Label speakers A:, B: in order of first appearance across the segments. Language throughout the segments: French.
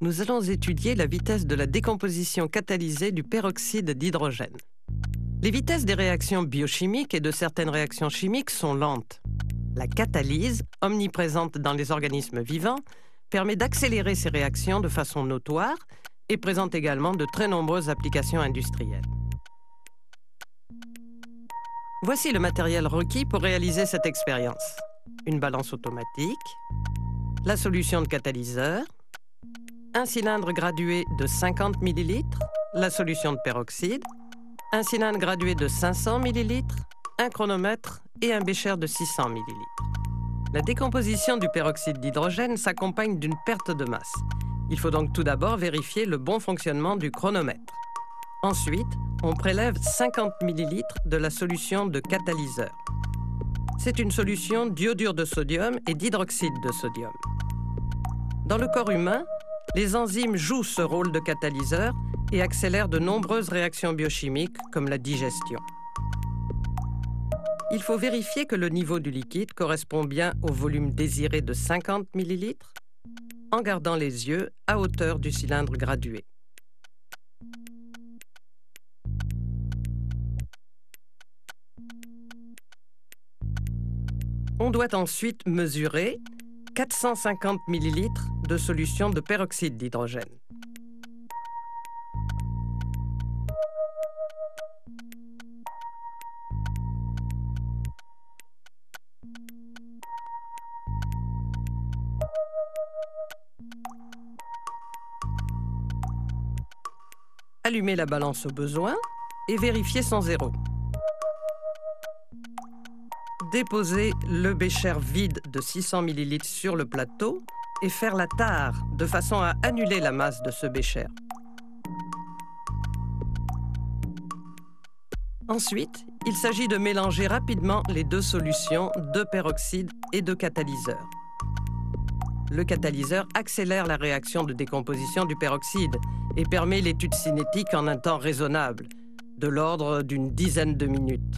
A: nous allons étudier la vitesse de la décomposition catalysée du peroxyde d'hydrogène. Les vitesses des réactions biochimiques et de certaines réactions chimiques sont lentes. La catalyse, omniprésente dans les organismes vivants, permet d'accélérer ces réactions de façon notoire et présente également de très nombreuses applications industrielles. Voici le matériel requis pour réaliser cette expérience. Une balance automatique, la solution de catalyseur, un cylindre gradué de 50 ml, la solution de peroxyde, un cylindre gradué de 500 ml, un chronomètre et un bécher de 600 ml. La décomposition du peroxyde d'hydrogène s'accompagne d'une perte de masse. Il faut donc tout d'abord vérifier le bon fonctionnement du chronomètre. Ensuite, on prélève 50 ml de la solution de catalyseur. C'est une solution d'iodure de sodium et d'hydroxyde de sodium. Dans le corps humain, les enzymes jouent ce rôle de catalyseur et accélèrent de nombreuses réactions biochimiques comme la digestion. Il faut vérifier que le niveau du liquide correspond bien au volume désiré de 50 ml en gardant les yeux à hauteur du cylindre gradué. On doit ensuite mesurer 450 ml de solution de peroxyde d'hydrogène. Allumez la balance au besoin et vérifiez son zéro. Déposer le bécher vide de 600 ml sur le plateau et faire la tare de façon à annuler la masse de ce bécher. Ensuite, il s'agit de mélanger rapidement les deux solutions de peroxyde et de catalyseur. Le catalyseur accélère la réaction de décomposition du peroxyde et permet l'étude cinétique en un temps raisonnable, de l'ordre d'une dizaine de minutes.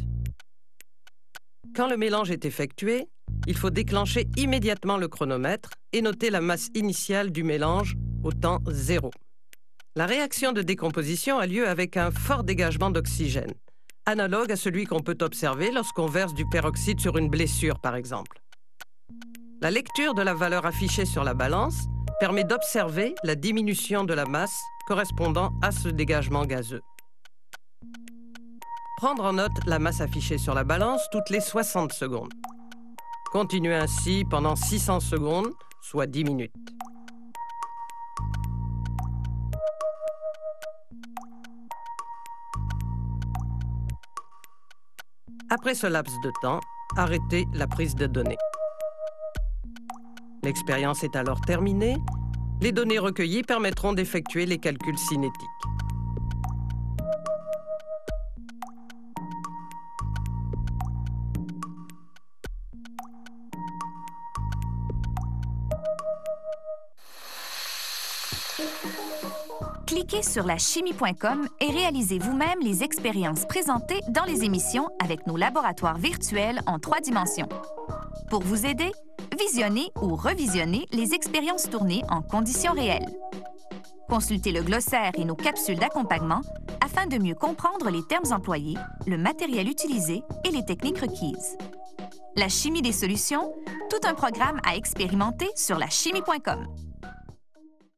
A: Quand le mélange est effectué, il faut déclencher immédiatement le chronomètre et noter la masse initiale du mélange au temps zéro. La réaction de décomposition a lieu avec un fort dégagement d'oxygène, analogue à celui qu'on peut observer lorsqu'on verse du peroxyde sur une blessure, par exemple. La lecture de la valeur affichée sur la balance permet d'observer la diminution de la masse correspondant à ce dégagement gazeux. Prendre en note la masse affichée sur la balance toutes les 60 secondes. Continuez ainsi pendant 600 secondes, soit 10 minutes. Après ce laps de temps, arrêtez la prise de données. L'expérience est alors terminée. Les données recueillies permettront d'effectuer les calculs cinétiques.
B: Cliquez sur la chimie.com et réalisez vous-même les expériences présentées dans les émissions avec nos laboratoires virtuels en trois dimensions. Pour vous aider, visionnez ou revisionnez les expériences tournées en conditions réelles. Consultez le glossaire et nos capsules d'accompagnement afin de mieux comprendre les termes employés, le matériel utilisé et les techniques requises. La chimie des solutions, tout un programme à expérimenter sur la chimie.com.